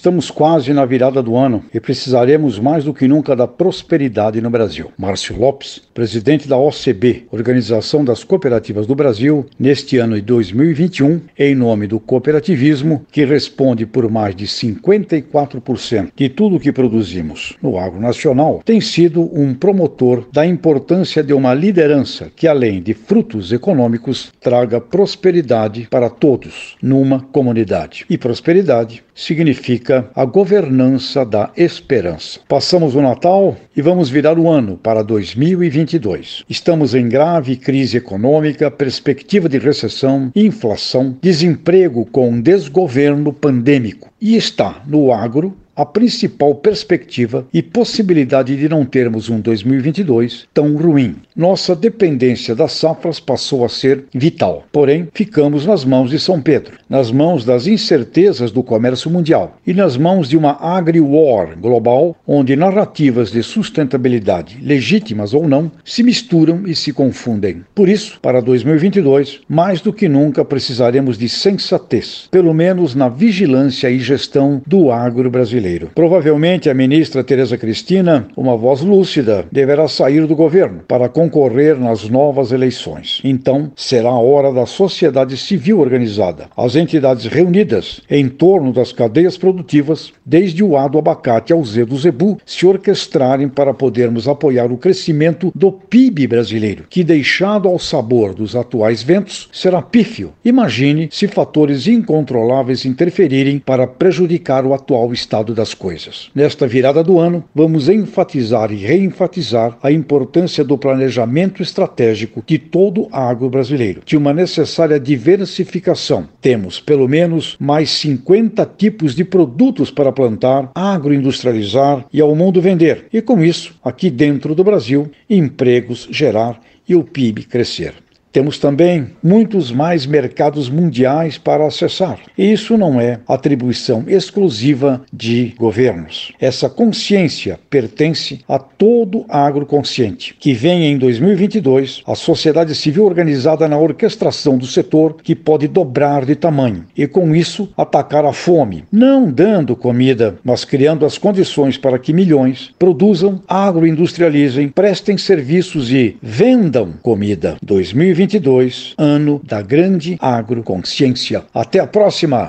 Estamos quase na virada do ano e precisaremos mais do que nunca da prosperidade no Brasil. Márcio Lopes, presidente da OCB, Organização das Cooperativas do Brasil, neste ano de 2021, em nome do cooperativismo, que responde por mais de 54% de tudo que produzimos no agro nacional, tem sido um promotor da importância de uma liderança que, além de frutos econômicos, traga prosperidade para todos numa comunidade. E prosperidade significa a governança da esperança. Passamos o Natal e vamos virar o ano para 2022. Estamos em grave crise econômica, perspectiva de recessão, inflação, desemprego com desgoverno pandêmico. E está no agro a principal perspectiva e possibilidade de não termos um 2022 tão ruim. Nossa dependência das safras passou a ser vital. Porém, ficamos nas mãos de São Pedro, nas mãos das incertezas do comércio mundial e nas mãos de uma agri-war global, onde narrativas de sustentabilidade, legítimas ou não, se misturam e se confundem. Por isso, para 2022, mais do que nunca precisaremos de sensatez, pelo menos na vigilância e gestão do agro brasileiro brasileiro. Provavelmente a ministra Tereza Cristina, uma voz lúcida, deverá sair do governo para concorrer nas novas eleições. Então, será a hora da sociedade civil organizada, as entidades reunidas em torno das cadeias produtivas, desde o A do abacate ao Z do zebu, se orquestrarem para podermos apoiar o crescimento do PIB brasileiro, que deixado ao sabor dos atuais ventos, será pífio. Imagine se fatores incontroláveis interferirem para prejudicar o atual estado das coisas. Nesta virada do ano, vamos enfatizar e reenfatizar a importância do planejamento estratégico de todo agro brasileiro, de uma necessária diversificação. Temos pelo menos mais 50 tipos de produtos para plantar, agroindustrializar e ao mundo vender. E com isso, aqui dentro do Brasil, empregos gerar e o PIB crescer. Temos também muitos mais mercados mundiais para acessar. E isso não é atribuição exclusiva de governos. Essa consciência pertence a todo agroconsciente, que vem em 2022 a sociedade civil organizada na orquestração do setor que pode dobrar de tamanho e, com isso, atacar a fome, não dando comida, mas criando as condições para que milhões produzam, agroindustrializem, prestem serviços e vendam comida. 2022 2022, ano da grande agroconsciência. Até a próxima!